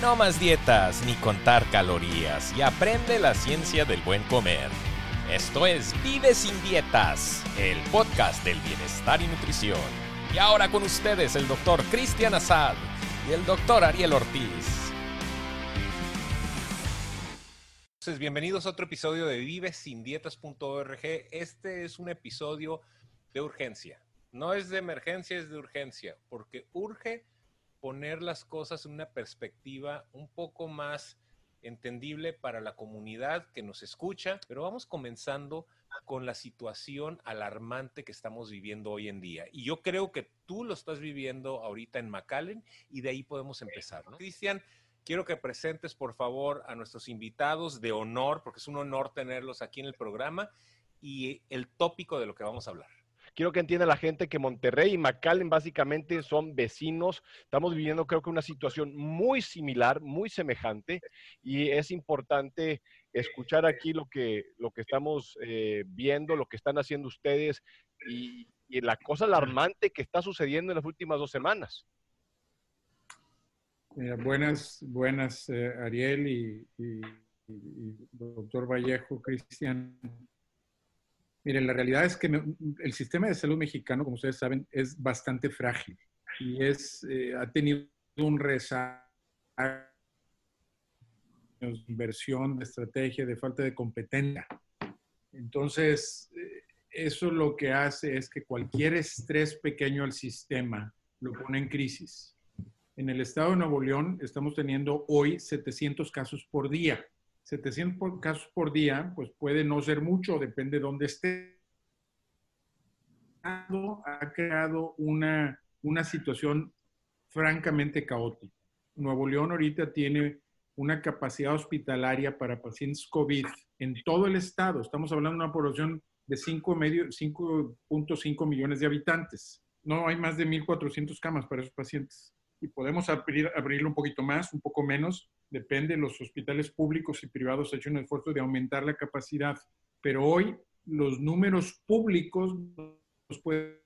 No más dietas ni contar calorías y aprende la ciencia del buen comer. Esto es Vive sin dietas, el podcast del bienestar y nutrición. Y ahora con ustedes el doctor Cristian Azad y el doctor Ariel Ortiz. Entonces, bienvenidos a otro episodio de vivesindietas.org. Este es un episodio de urgencia. No es de emergencia, es de urgencia, porque urge poner las cosas en una perspectiva un poco más entendible para la comunidad que nos escucha, pero vamos comenzando con la situación alarmante que estamos viviendo hoy en día. Y yo creo que tú lo estás viviendo ahorita en McAllen y de ahí podemos empezar. Cristian, quiero que presentes por favor a nuestros invitados de honor, porque es un honor tenerlos aquí en el programa y el tópico de lo que vamos a hablar. Quiero que entienda la gente que Monterrey y McAllen básicamente son vecinos. Estamos viviendo creo que una situación muy similar, muy semejante y es importante escuchar aquí lo que, lo que estamos eh, viendo, lo que están haciendo ustedes y, la cosa alarmante que está sucediendo en las últimas dos semanas. buenas, buenas, eh, Ariel y, y, doctor Vallejo, Cristian. Miren, la realidad es que el sistema de salud mexicano, como ustedes saben, es bastante frágil y es, eh, ha tenido un rezago de inversión, de estrategia, de falta de competencia. Entonces, eh, eso lo que hace es que cualquier estrés pequeño al sistema lo pone en crisis. En el estado de Nuevo León estamos teniendo hoy 700 casos por día. 700 casos por día, pues puede no ser mucho, depende de dónde esté. Ha creado una, una situación francamente caótica. Nuevo León ahorita tiene una capacidad hospitalaria para pacientes COVID en todo el estado. Estamos hablando de una población de 5.5 millones de habitantes. No hay más de 1.400 camas para esos pacientes. Y podemos abrir, abrirlo un poquito más, un poco menos, depende, los hospitales públicos y privados han hecho un esfuerzo de aumentar la capacidad, pero hoy los números públicos nos pueden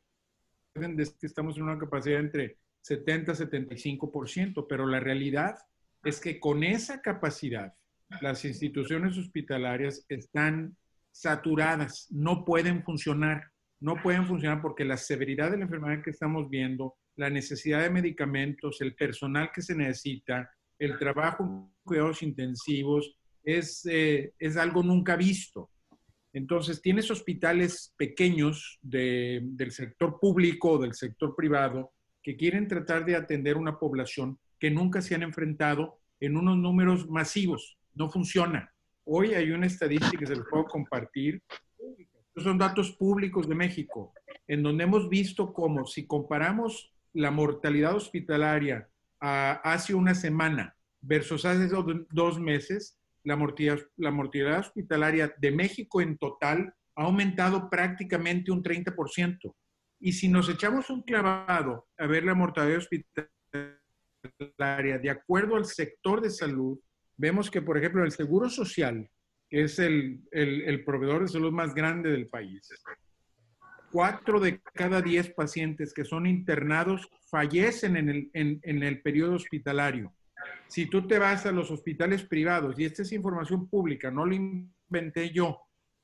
decir que estamos en una capacidad entre 70 y 75%, pero la realidad es que con esa capacidad las instituciones hospitalarias están saturadas, no pueden funcionar, no pueden funcionar porque la severidad de la enfermedad que estamos viendo, la necesidad de medicamentos, el personal que se necesita, el trabajo en cuidados intensivos es, eh, es algo nunca visto. Entonces, tienes hospitales pequeños del sector público del sector privado que quieren tratar de atender una población que nunca se han enfrentado en unos números masivos. No funciona. Hoy hay una estadística que se les puedo compartir. Estos son datos públicos de México, en donde hemos visto cómo si comparamos la mortalidad hospitalaria hace una semana versus hace dos, meses, la mortalidad, la mortalidad hospitalaria de México en total ha aumentado prácticamente un 30%. Y si nos echamos un clavado a ver la mortalidad hospitalaria de acuerdo al sector de salud, vemos que, por ejemplo, el Seguro Social, que es el, el proveedor de salud más grande del país, cuatro de cada diez pacientes que son internados fallecen en el, en, el periodo hospitalario. Si tú te vas a los hospitales privados, y esta es información pública, no lo inventé yo,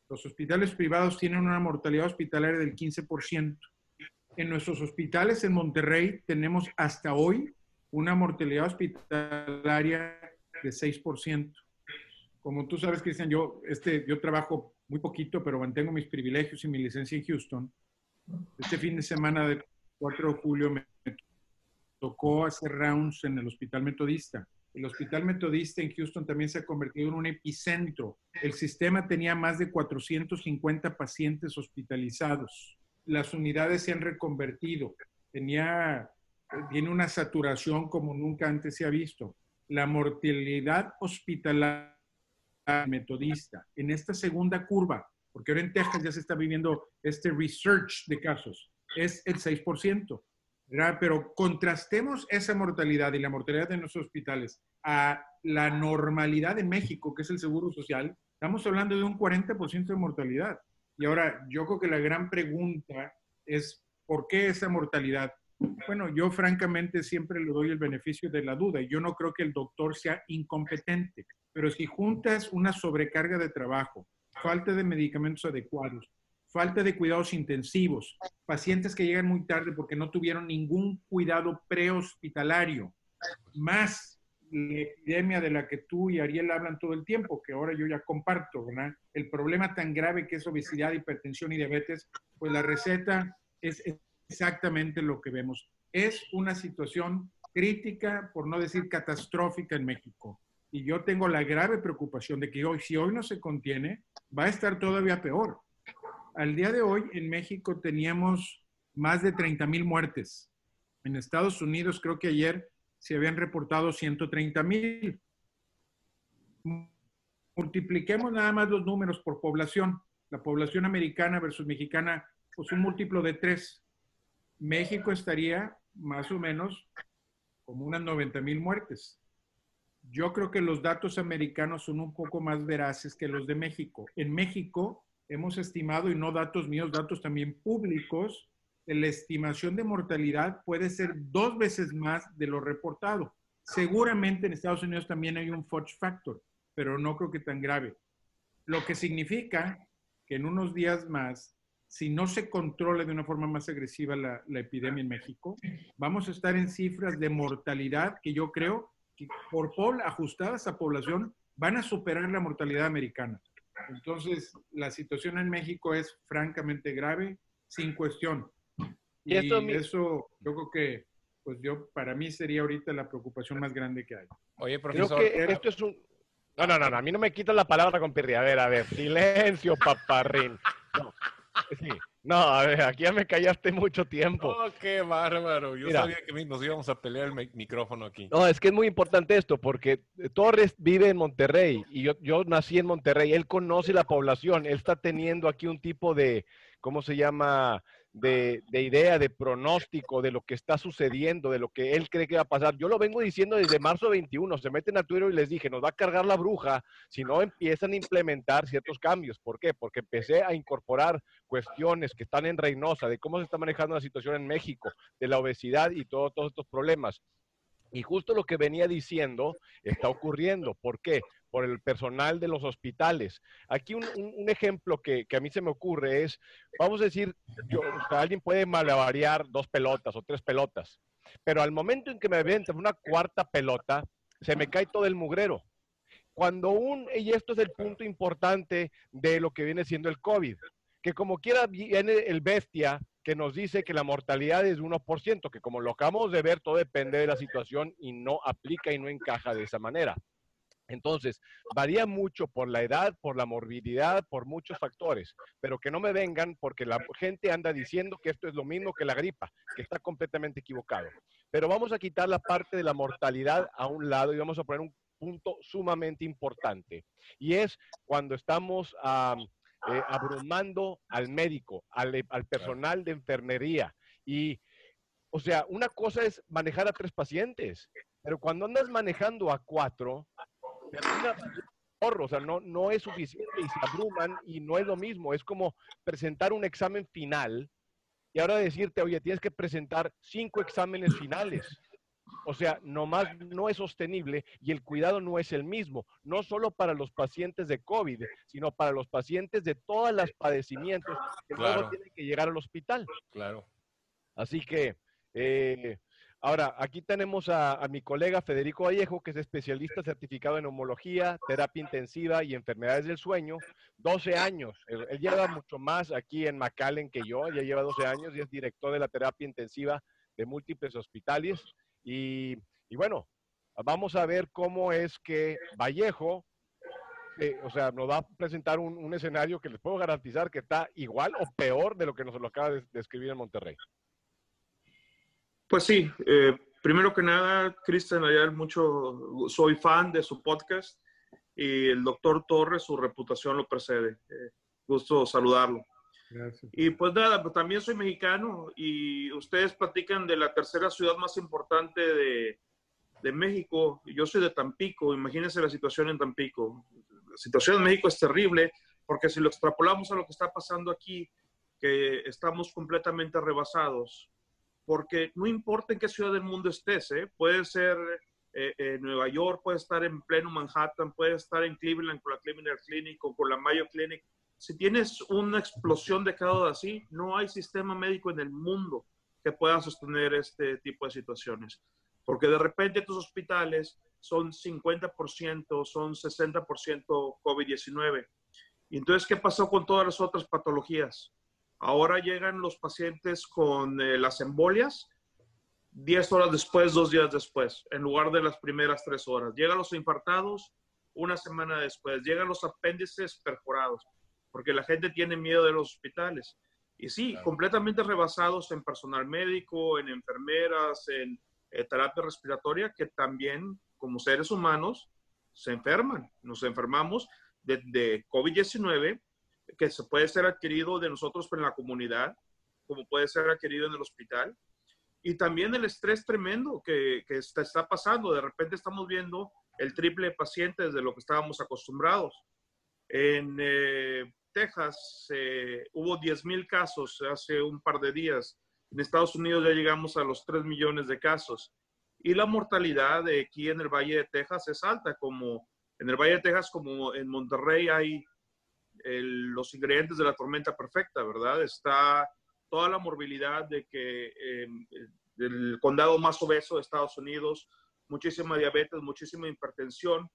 los hospitales privados tienen una mortalidad hospitalaria del 15%. En nuestros hospitales en Monterrey tenemos hasta hoy una mortalidad hospitalaria de 6%. Como tú sabes, Cristian, yo, este, yo trabajo muy poquito, pero mantengo mis privilegios y mi licencia en Houston. Este fin de semana del 4 de julio me tocó hacer rounds en el Hospital Metodista. El Hospital Metodista en Houston también se ha convertido en un epicentro. El sistema tenía más de 450 pacientes hospitalizados. Las unidades se han reconvertido. Tenía, tiene una saturación como nunca antes se ha visto. La mortalidad hospitalaria metodista en esta segunda curva, porque ahora en Texas ya se está viviendo este research de casos, es el 6%. Pero contrastemos esa mortalidad y la mortalidad de nuestros hospitales a la normalidad de México, que es el seguro social, estamos hablando de un 40% de mortalidad. Y ahora, yo creo que la gran pregunta es, ¿por qué esa mortalidad? Bueno, yo francamente siempre le doy el beneficio de la duda. Yo no creo que el doctor sea incompetente, pero si juntas una sobrecarga de trabajo, falta de medicamentos adecuados, falta de cuidados intensivos, pacientes que llegan muy tarde porque no tuvieron ningún cuidado prehospitalario, más la epidemia de la que tú y Ariel hablan todo el tiempo, que ahora yo ya comparto, ¿verdad? El problema tan grave que es obesidad, hipertensión y diabetes, pues la receta es exactamente lo que vemos. Es una situación crítica, por no decir catastrófica en México. Y yo tengo la grave preocupación de que hoy, si hoy no se contiene, va a estar todavía peor. Al día de hoy en México teníamos más de 30 mil muertes. En Estados Unidos creo que ayer se habían reportado 130 mil. Multipliquemos nada más los números por población. La población americana versus mexicana, pues un múltiplo de tres. México estaría más o menos como unas 90 mil muertes. Yo creo que los datos americanos son un poco más veraces que los de México. En México hemos estimado, y no datos míos, datos también públicos, la estimación de mortalidad puede ser dos veces más de lo reportado. Seguramente en Estados Unidos también hay un Fudge Factor, pero no creo que tan grave. Lo que significa que en unos días más, si no se controla de una forma más agresiva la, la epidemia en México, vamos a estar en cifras de mortalidad que yo creo que por ajustadas a población van a superar la mortalidad americana. Entonces, la situación en México es francamente grave, sin cuestión. Y, eso yo creo que, pues yo, para mí sería ahorita la preocupación más grande que hay. Oye, profesor. Creo que esto es un... No, no, no, a mí no me quitan la palabra con Pirri. A ver, a ver, silencio, paparrín. No, sí. No, a ver, aquí ya me callaste mucho tiempo. Oh, qué bárbaro. Yo sabía que nos íbamos a pelear el micrófono aquí. No, es que es muy importante esto, porque Torres vive en Monterrey y yo, yo nací en Monterrey. Él conoce la población. Él está teniendo aquí un tipo de, ¿cómo se llama? De, idea, de pronóstico, de lo que está sucediendo, de lo que él cree que va a pasar. Yo lo vengo diciendo desde marzo 21, se meten a Twitter y les dije, nos va a cargar la bruja si no empiezan a implementar ciertos cambios. ¿Por qué? Porque empecé a incorporar cuestiones que están en Reynosa, de cómo se está manejando la situación en México, de la obesidad y todos estos problemas. Y justo lo que venía diciendo está ocurriendo. ¿Por qué? Por el personal de los hospitales. Aquí un, ejemplo que, a mí se me ocurre es, vamos a decir, yo, alguien puede malavariar dos pelotas o tres pelotas, pero al momento en que me avientan una cuarta pelota, se me cae todo el mugrero. Cuando un, y esto es el punto importante de lo que viene siendo el COVID, que como quiera viene el bestia que nos dice que la mortalidad es de 1%, que como lo acabamos de ver, todo depende de la situación y no aplica y no encaja de esa manera. Entonces, varía mucho por la edad, por la morbididad, por muchos factores, pero que no me vengan porque la gente anda diciendo que esto es lo mismo que la gripa, que está completamente equivocado. Pero vamos a quitar la parte de la mortalidad a un lado y vamos a poner un punto sumamente importante. Y es cuando estamos... Eh, abrumando al médico, al, al personal de enfermería. Y, o sea, una cosa es manejar a tres pacientes, pero cuando andas manejando a cuatro, o sea, no, no es suficiente y se abruman y no es lo mismo. Es como presentar un examen final y ahora decirte, oye, tienes que presentar cinco exámenes finales. O sea, nomás no es sostenible y el cuidado no es el mismo, no solo para los pacientes de COVID, sino para los pacientes de todos los padecimientos que luego tienen que llegar al hospital. Claro. Así que, eh, ahora, aquí tenemos a, mi colega Federico Vallejo, que es especialista certificado en neumología, terapia intensiva y enfermedades del sueño, 12 años. Él, él lleva mucho más aquí en McAllen que yo, ya lleva 12 años y es director de la terapia intensiva de múltiples hospitales. Y, bueno, vamos a ver cómo es que Vallejo, eh, o sea, nos va a presentar un, escenario que les puedo garantizar que está igual o peor de lo que nos lo acaba de describir en Monterrey. Pues sí, eh, primero que nada, Cristian Ayal, mucho, soy fan de su podcast y el doctor Torres, su reputación lo precede. Eh, gusto saludarlo. Y pues nada, pues también soy mexicano y ustedes platican de la tercera ciudad más importante de, de México. Yo soy de Tampico, imagínense la situación en Tampico. La situación en México es terrible porque si lo extrapolamos a lo que está pasando aquí, que estamos completamente rebasados, porque no importa en qué ciudad del mundo estés, ¿eh? puede ser eh, en Nueva York, puede estar en pleno Manhattan, puede estar en Cleveland con la Cleveland Clinic o con la Mayo Clinic. Si tienes una explosión de casos así, no hay sistema médico en el mundo que pueda sostener este tipo de situaciones. Porque de repente tus hospitales son 50%, son 60% COVID-19. Y entonces, ¿qué pasó con todas las otras patologías? Ahora llegan los pacientes con eh, las embolias 10 horas después, dos días después, en lugar de las primeras tres horas. Llegan los infartados una semana después. Llegan los apéndices perforados, porque la gente tiene miedo de los hospitales. Y sí, completamente rebasados en personal médico, en enfermeras, en eh, terapia respiratoria, que también como seres humanos se enferman. Nos enfermamos de, de COVID-19, que se puede ser adquirido de nosotros en la comunidad, como puede ser adquirido en el hospital. Y también el estrés tremendo que, que está, está, pasando. De repente estamos viendo el triple de pacientes de lo que estábamos acostumbrados. En eh, Texas eh, hubo 10 mil casos hace un par de días. En Estados Unidos ya llegamos a los 3 millones de casos. Y la mortalidad de aquí en el Valle de Texas es alta, como en el Valle de Texas, como en Monterrey hay los ingredientes de la tormenta perfecta, ¿verdad? Está toda la morbilidad de que eh, el condado más obeso de Estados Unidos, muchísima diabetes, muchísima hipertensión.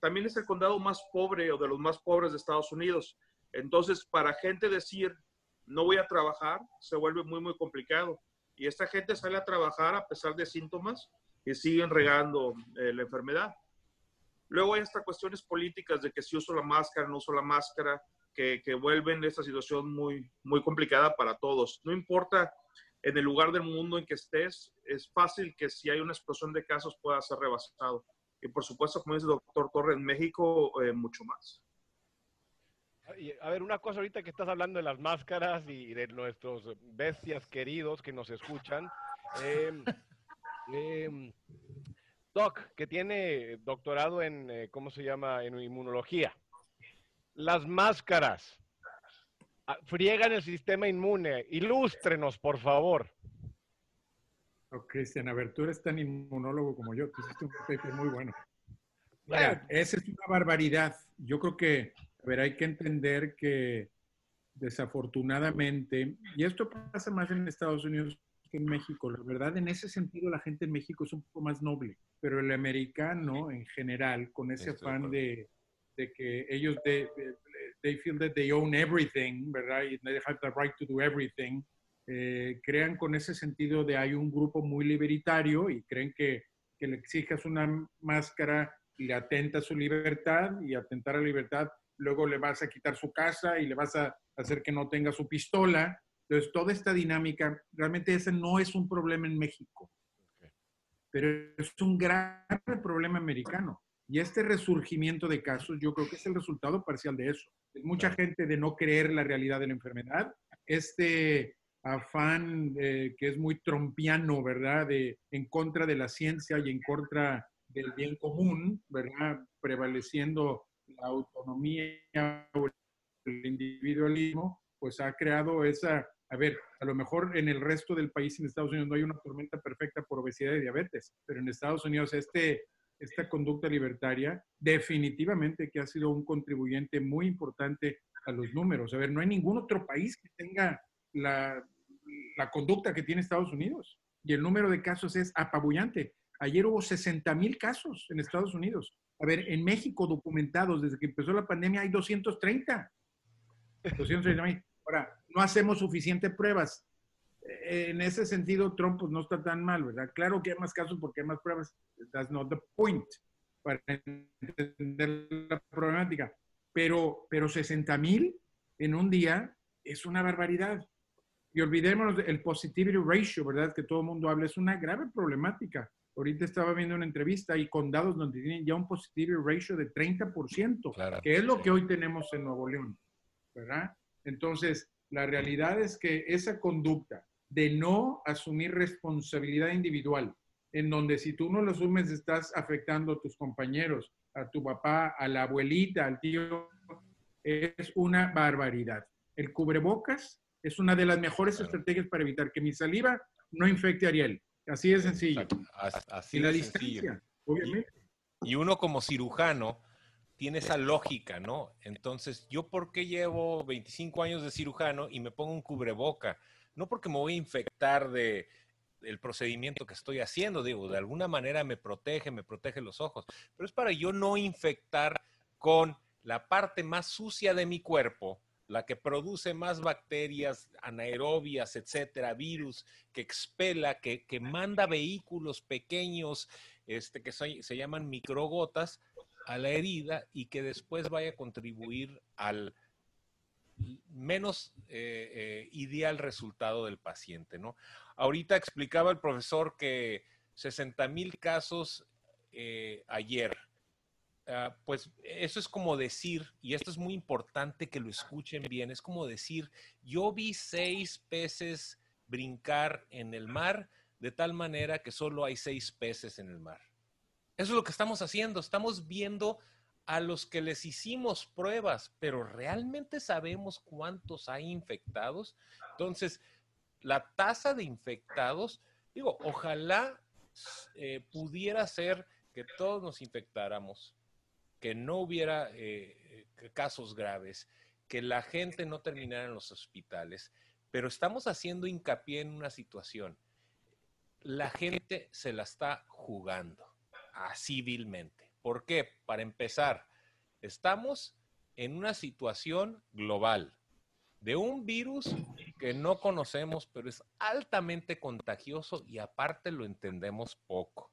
También es el condado más pobre o de los más pobres de Estados Unidos. Entonces, para gente decir, no voy a trabajar, se vuelve muy, muy complicado. Y esta gente sale a trabajar a pesar de síntomas y siguen regando eh, la enfermedad. Luego hay estas cuestiones políticas de que si uso la máscara, no uso la máscara, que, que vuelven esta situación muy, muy complicada para todos. No importa en el lugar del mundo en que estés, es fácil que si hay una explosión de casos pueda ser rebasado. Y por supuesto, como dice el doctor Torre, en México, eh, mucho más. A ver, una cosa ahorita que estás hablando de las máscaras y de nuestros bestias queridos que nos escuchan. Eh, eh, Doc, que tiene doctorado en, eh, ¿cómo se llama?, en inmunología. Las máscaras ah, friegan el sistema inmune. Ilústrenos, por favor. Oh, Cristian, a ver, tú eres tan inmunólogo como yo. Tú hiciste un paper muy bueno. Mira, esa es una barbaridad. Yo creo que a ver, hay que entender que desafortunadamente, y esto pasa más en Estados Unidos que en México, la verdad, en ese sentido la gente en México es un poco más noble, pero el americano en general, con ese afán de, de, que ellos, they, they, feel that they own everything, ¿verdad? Y they have the right to do everything, eh, crean con ese sentido de hay un grupo muy libertario y creen que, que le exijas una máscara y le atenta a su libertad y atentar a la libertad luego le vas a quitar su casa y le vas a hacer que no tenga su pistola. Entonces, toda esta dinámica, realmente ese no es un problema en México, pero es un grave problema americano. Y este resurgimiento de casos, yo creo que es el resultado parcial de eso. Es mucha gente de no creer la realidad de la enfermedad, este afán eh, que es muy trompiano, ¿verdad? De, en contra de la ciencia y en contra del bien común, ¿verdad? Prevaleciendo la autonomía o el individualismo, pues ha creado esa, a ver, a lo mejor en el resto del país, en Estados Unidos, no hay una tormenta perfecta por obesidad y diabetes, pero en Estados Unidos este, esta conducta libertaria definitivamente que ha sido un contribuyente muy importante a los números. A ver, no hay ningún otro país que tenga la, la conducta que tiene Estados Unidos y el número de casos es apabullante. Ayer hubo 60 mil casos en Estados Unidos. A ver, en México documentados desde que empezó la pandemia hay 230. 230 Ahora, no hacemos suficientes pruebas. Eh, en ese sentido, Trump pues, no está tan mal, ¿verdad? Claro que hay más casos porque hay más pruebas. That's not the point para entender la problemática. Pero, pero 60 mil en un día es una barbaridad. Y olvidémonos del positivity ratio, ¿verdad? Que todo el mundo habla. Es una grave problemática. Ahorita estaba viendo una entrevista y condados donde tienen ya un positive ratio de 30%, que es lo que hoy tenemos en Nuevo León, ¿verdad? Entonces, la realidad es que esa conducta de no asumir responsabilidad individual, en donde si tú no lo asumes estás afectando a tus compañeros, a tu papá, a la abuelita, al tío, es una barbaridad. El cubrebocas es una de las mejores estrategias para evitar que mi saliva no infecte a Ariel. Así de sencillo. Así de sencillo. obviamente. Y, uno como cirujano tiene esa lógica, ¿no? Entonces, ¿yo por qué llevo 25 años de cirujano y me pongo un cubreboca? No porque me voy a infectar de el procedimiento que estoy haciendo, digo, de alguna manera me protege, me protege los ojos, pero es para yo no infectar con la parte más sucia de mi cuerpo, la que produce más bacterias anaerobias, etcétera, virus, que expela, que, manda vehículos pequeños este, que se llaman microgotas a la herida y que después vaya a contribuir al menos eh, eh, ideal resultado del paciente, ¿no? Ahorita explicaba el profesor que 60 mil casos eh, ayer. Ah, pues eso es como decir, y esto es muy importante que lo escuchen bien, es como decir, yo vi seis peces brincar en el mar de tal manera que solo hay seis peces en el mar. Eso es lo que estamos haciendo, estamos viendo a los que les hicimos pruebas, pero realmente sabemos cuántos hay infectados. Entonces, la tasa de infectados, digo, ojalá eh, pudiera ser que todos nos infectáramos, que no hubiera eh, eh, casos graves, que la gente no terminara en los hospitales, pero estamos haciendo hincapié en una situación. La gente se la está jugando, así vilmente. ¿Por qué? Para empezar, estamos en una situación global de un virus que no conocemos, pero es altamente contagioso y aparte lo entendemos poco.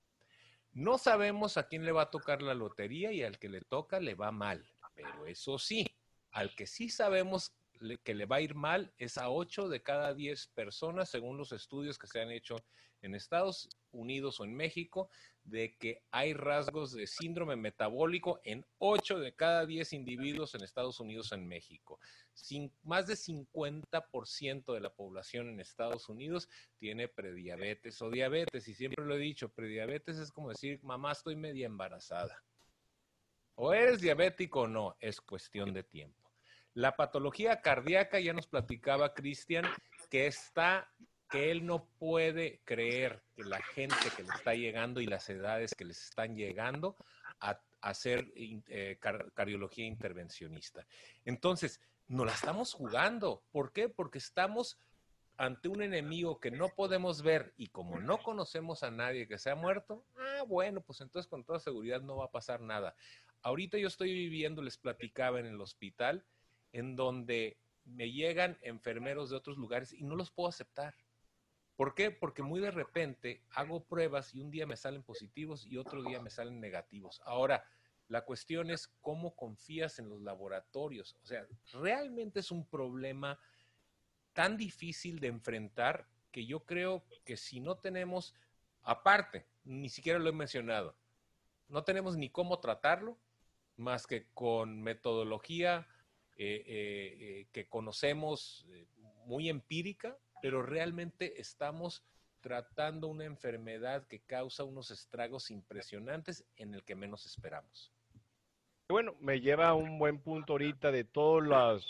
No sabemos a quién le va a tocar la lotería y al que le toca le va mal, pero eso sí, al que sí sabemos que le va a ir mal es a 8 de cada 10 personas, según los estudios que se han hecho en Estados Unidos o en México, de que hay rasgos de síndrome metabólico en 8 de cada 10 individuos en Estados Unidos o en México. Sin, más de 50% de la población en Estados Unidos tiene prediabetes o diabetes. Y siempre lo he dicho, prediabetes es como decir, mamá, estoy media embarazada. O eres diabético o no, es cuestión de tiempo. La patología cardíaca, ya nos platicaba Cristian, que está que él no puede creer que la gente que le está llegando y las edades que les están llegando a, hacer eh, cardiología intervencionista. Entonces, no la estamos jugando. ¿Por qué? Porque estamos ante un enemigo que no podemos ver y como no conocemos a nadie que se ha muerto, ah, bueno, pues entonces con toda seguridad no va a pasar nada. Ahorita yo estoy viviendo, les platicaba en el hospital, en donde me llegan enfermeros de otros lugares y no los puedo aceptar. ¿Por qué? Porque muy de repente hago pruebas y un día me salen positivos y otro día me salen negativos. Ahora, la cuestión es cómo confías en los laboratorios. O sea, realmente es un problema tan difícil de enfrentar que yo creo que si no tenemos, aparte, ni siquiera lo he mencionado, no tenemos ni cómo tratarlo más que con metodología eh, eh, eh, que conocemos muy empírica, pero realmente estamos tratando una enfermedad que causa unos estragos impresionantes en el que menos esperamos. Bueno, me lleva a un buen punto ahorita de todas las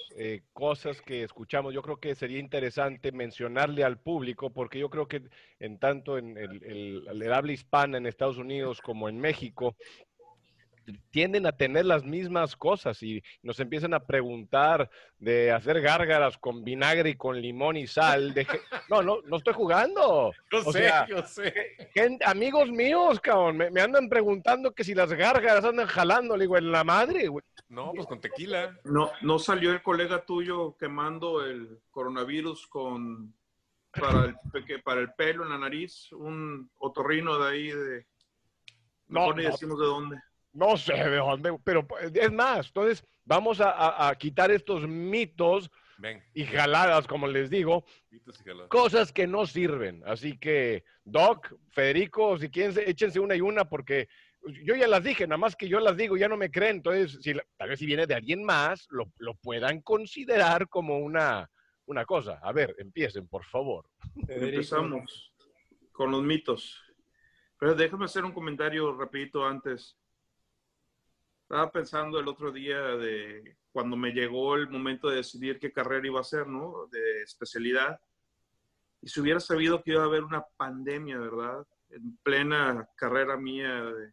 cosas que escuchamos. Yo creo que sería interesante mencionarle al público, porque yo creo que en tanto en el, el habla hispana en Estados Unidos como en México, tienden a tener las mismas cosas y nos empiezan a preguntar de hacer gárgaras con vinagre y con limón y sal. De no, no, no estoy jugando. Yo sé, yo sé. amigos míos, cabrón, me, andan preguntando que si las gárgaras andan jalando, le digo, en la madre, güey. No, pues con tequila. No, no salió el colega tuyo quemando el coronavirus con para el, para el pelo en la nariz, un otorrino de ahí de no, no, decimos de dónde. No sé de dónde, pero es más, entonces vamos a, quitar estos mitos y jaladas, como les digo, cosas que no sirven. Así que, Doc, Federico, si quieren, échense una y una, porque yo ya las dije, nada más que yo las digo, ya no me creen. Entonces, si, tal vez si viene de alguien más, lo, puedan considerar como una, una cosa. A ver, empiecen, por favor. Empezamos con los mitos. Pero déjame hacer un comentario rapidito antes. Estaba pensando el otro día de cuando me llegó el momento de decidir qué carrera iba a hacer, ¿no? De especialidad. Y si hubiera sabido que iba a haber una pandemia, ¿verdad? En plena carrera mía de,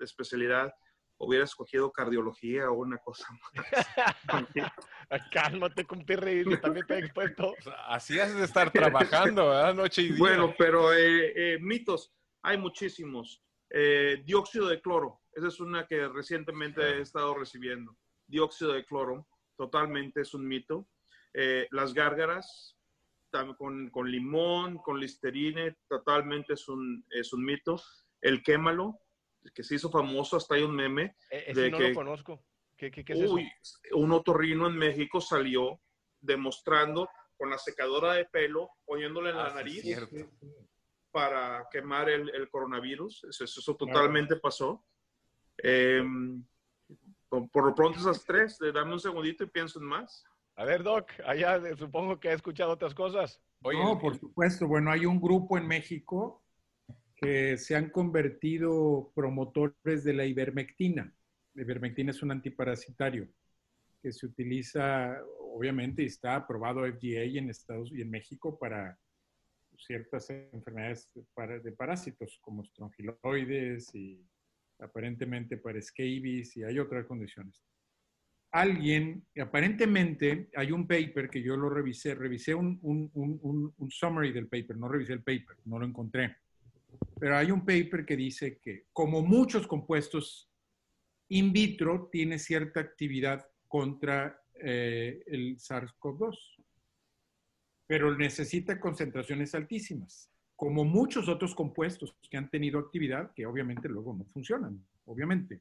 especialidad, hubiera escogido cardiología o una cosa más. Cálmate, compadre, también te he expuesto. así has de estar trabajando, ¿verdad? Noche y día. Bueno, pero eh, eh, mitos, hay muchísimos. Eh, dióxido de cloro, esa es una que recientemente he estado recibiendo. Dióxido de cloro, totalmente es un mito. las gárgaras, con, con, limón, con listerine, totalmente es un, es un mito. El quémalo, que se hizo famoso, hasta hay un meme. E, de no que, lo conozco. ¿Qué, qué, es uy, un otorrino en México salió demostrando con la secadora de pelo, poniéndole en la ah, nariz para quemar el, el coronavirus. Eso, eso totalmente pasó. Em, por, lo pronto esas tres, dame un segundito y pienso en más. A ver, Doc, allá supongo que ha escuchado otras cosas. no, por supuesto. Bueno, hay un grupo en México que se han convertido promotores de la ivermectina. La ivermectina es un antiparasitario que se utiliza, obviamente, y está aprobado FDA en Estados y en México para ciertas enfermedades de parásitos como estrongiloides y aparentemente para scabies y hay otras condiciones alguien, aparentemente hay un paper que yo lo revisé, revisé un, un, un, summary del paper, no revisé el paper, no lo encontré. Pero hay un paper que dice que, como muchos compuestos in vitro, tiene cierta actividad contra eh, el SARS-CoV-2, pero necesita concentraciones altísimas, como muchos otros compuestos que han tenido actividad que obviamente luego no funcionan, obviamente.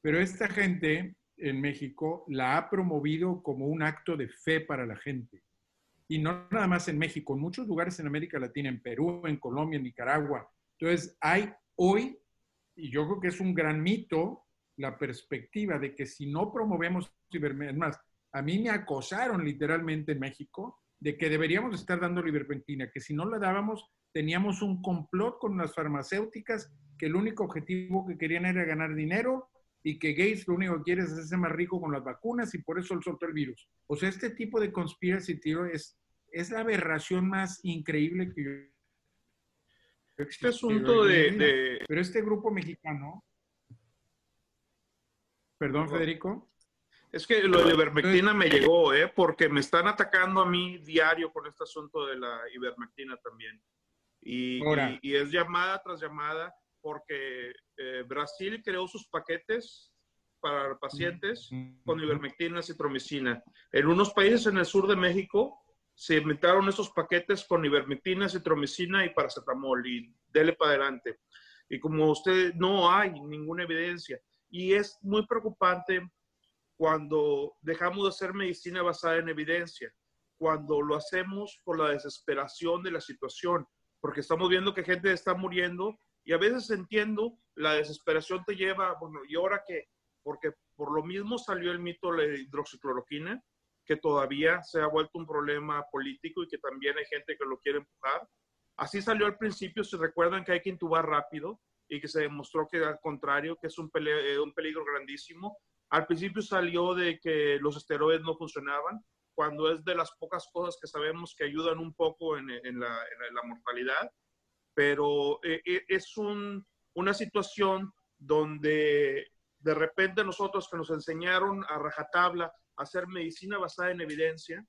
Pero esta gente en México la ha promovido como un acto de fe para la gente. Y no nada más en México, en muchos lugares en América Latina, en Perú, en Colombia, en Nicaragua. Entonces, hay hoy, y yo creo que es un gran mito, la perspectiva de que si no promovemos cibermedicina, más, a mí me acosaron literalmente en México de que deberíamos estar dando liberpentina, que si no la dábamos teníamos un complot con las farmacéuticas que el único objetivo que querían era ganar dinero y que Gates lo único que quiere es hacerse más rico con las vacunas y por eso él soltó el virus. O sea, este tipo de conspiracy es, es la aberración más increíble que yo... Este asunto de, Pero este grupo mexicano... Perdón, Federico. Es que lo de ivermectina me llegó, ¿eh? Porque me están atacando a mí diario con este asunto de la ivermectina también. Y, y es llamada tras llamada porque eh, Brasil creó sus paquetes para pacientes con ivermectina y citromicina. En unos países en el sur de México se inventaron esos paquetes con ivermectina, citromicina y paracetamol y dele para adelante. Y como usted, no hay ninguna evidencia. Y es muy preocupante cuando dejamos de hacer medicina basada en evidencia, cuando lo hacemos por la desesperación de la situación, porque estamos viendo que gente está muriendo y a veces entiendo, la desesperación te lleva, bueno, ¿y ahora qué? Porque por lo mismo salió el mito de la hidroxicloroquina, que todavía se ha vuelto un problema político y que también hay gente que lo quiere empujar. Así salió al principio, se recuerdan que hay que intubar rápido y que se demostró que al contrario, que es un, eh, un peligro grandísimo. Al principio salió de que los esteroides no funcionaban, cuando es de las pocas cosas que sabemos que ayudan un poco en, la, mortalidad pero eh, eh, es una situación donde de repente nosotros que nos enseñaron a rajatabla a hacer medicina basada en evidencia,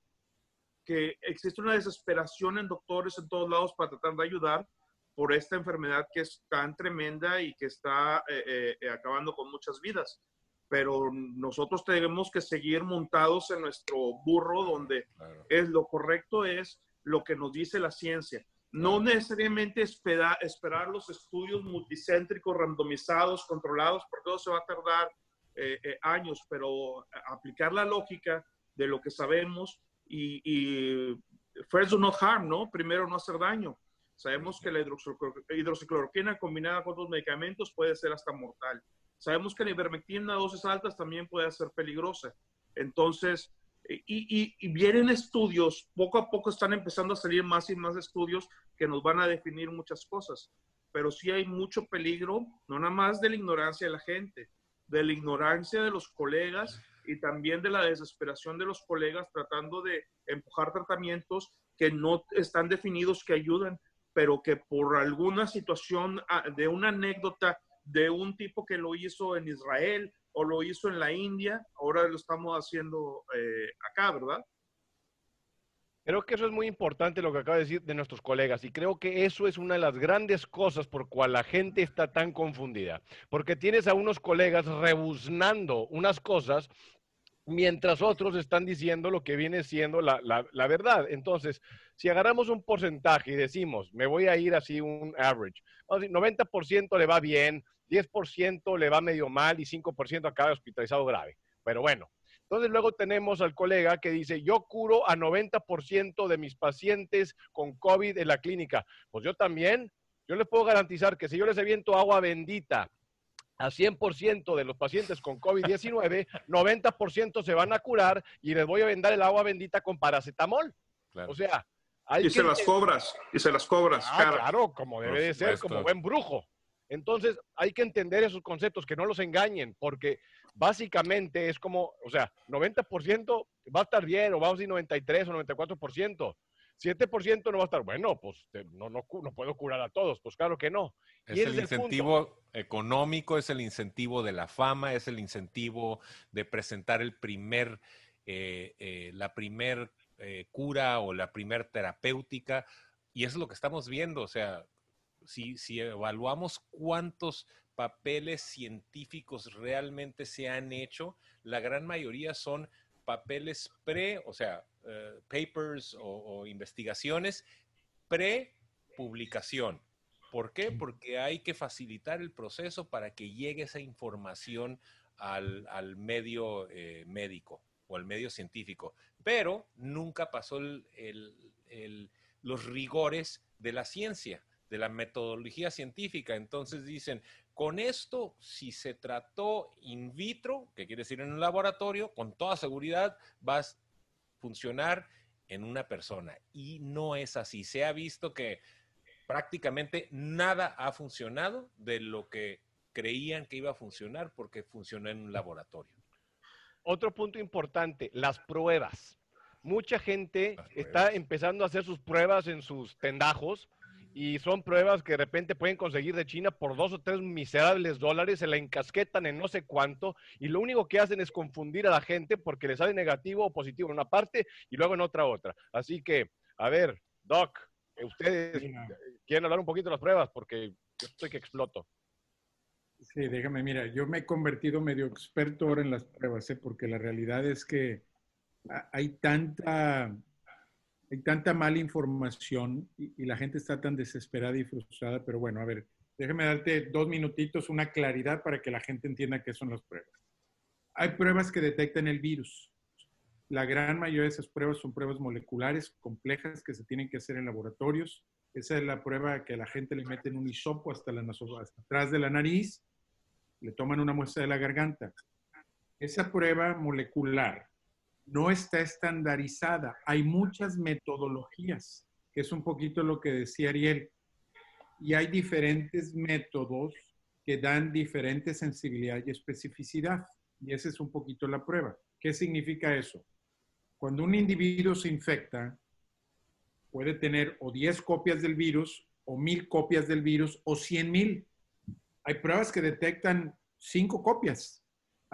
que existe una desesperación en doctores en todos lados para tratar de ayudar por esta enfermedad que es tan tremenda y que está eh, acabando con muchas vidas. Pero nosotros tenemos que seguir montados en nuestro burro donde es lo correcto es lo que nos dice la ciencia no necesariamente esperar, esperar los estudios multicéntricos, randomizados, controlados, porque todo se va a tardar eh, eh, años, pero aplicar la lógica de lo que sabemos y, y first do not harm, ¿no? Primero no hacer daño. Sabemos que la hidroxicloroquina combinada con otros medicamentos puede ser hasta mortal. Sabemos que la ivermectina a dosis altas también puede ser peligrosa. Entonces, y, y, vienen estudios, poco a poco están empezando a salir más y más estudios que nos van a definir muchas cosas, pero sí hay mucho peligro, no nada más de la ignorancia de la gente, de la ignorancia de los colegas y también de la desesperación de los colegas tratando de empujar tratamientos que no están definidos que ayudan, pero que por alguna situación ah, de una anécdota de un tipo que lo hizo en Israel o lo hizo en la India, ahora lo estamos haciendo eh, acá, ¿verdad? Creo que eso es muy importante lo que acaba de decir de nuestros colegas y creo que eso es una de las grandes cosas por cual la gente está tan confundida, porque tienes a unos colegas rebuznando unas cosas mientras otros están diciendo lo que viene siendo la, la, verdad. Entonces, si agarramos un porcentaje y decimos, me voy a ir así un average, 90% le va bien, 10% le va medio mal y 5% acaba hospitalizado grave. Pero bueno, entonces luego tenemos al colega que dice, yo curo a 90% de mis pacientes con COVID en la clínica. Pues yo también, yo les puedo garantizar que si yo les aviento agua bendita a 100% de los pacientes con COVID-19, 90% se van a curar y les voy a vender el agua bendita con paracetamol. O sea, hay y se las cobras, y se las cobras. Ah, claro, como debe de ser, como buen brujo. Entonces, hay que entender esos conceptos, que no los engañen, porque básicamente es como, o sea, 90% va a estar bien, o vamos a decir 93 o 94%. 7% no va a estar, bueno, pues no, no, no, puedo curar a todos, pues claro que no. Es el incentivo económico, es el incentivo de la fama, es el incentivo de presentar el primer, eh, eh, la primer eh, cura o la primer terapéutica, y eso es lo que estamos viendo, o sea, si, si evaluamos cuántos papeles científicos realmente se han hecho, la gran mayoría son papeles pre, o sea, eh, papers o, investigaciones pre-publicación. ¿Por qué? Porque hay que facilitar el proceso para que llegue esa información al, medio eh, médico o al medio científico. Pero nunca pasó los rigores de la ciencia de la metodología científica. Entonces dicen, con esto, si se trató in vitro, que quiere decir en un laboratorio, con toda seguridad va a funcionar en una persona. Y no es así. Se ha visto que prácticamente nada ha funcionado de lo que creían que iba a funcionar porque funcionó en un laboratorio. Otro punto importante, las pruebas. Mucha gente está empezando a hacer sus pruebas en sus tendajos y son pruebas que de repente pueden conseguir de China por dos o tres miserables dólares, se la encasquetan en no sé cuánto y lo único que hacen es confundir a la gente porque les sale negativo o positivo en una parte y luego en otra otra. Así que, a ver, Doc, ustedes quieren hablar un poquito de las pruebas porque yo estoy que exploto. Sí, déjame, mira, yo me he convertido medio experto ahora en las pruebas, ¿eh? porque la realidad es que hay tanta hay tanta mala información y, la gente está tan desesperada y frustrada, pero bueno, a ver, déjame darte dos minutitos, una claridad para que la gente entienda qué son las pruebas. Hay pruebas que detectan el virus. La gran mayoría de esas pruebas son pruebas moleculares complejas que se tienen que hacer en laboratorios. Esa es la prueba que la gente le meten un hisopo hasta, la, hasta atrás de la nariz, le toman una muestra de la garganta. Esa prueba molecular no está estandarizada. Hay muchas metodologías, que es un poquito lo que decía Ariel. Y hay diferentes métodos que dan diferente sensibilidad y especificidad. Y esa es un poquito la prueba. ¿Qué significa eso? Cuando un individuo se infecta, puede tener o 10 copias del virus, o 1000 copias del virus, o 100 mil. Hay pruebas que detectan 5 copias.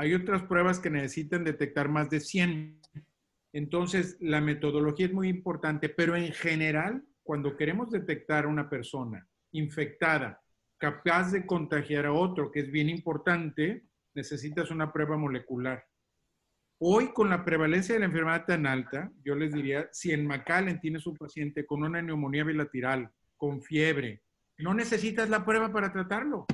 Hay otras pruebas que necesitan detectar más de 100. Entonces, la metodología es muy importante, pero en general, cuando queremos detectar a una persona infectada, capaz de contagiar a otro, que es bien importante, necesitas una prueba molecular. Hoy, con la prevalencia de la enfermedad tan alta, yo les diría, si en McAllen tienes un paciente con una neumonía bilateral, con fiebre, no necesitas la prueba para tratarlo,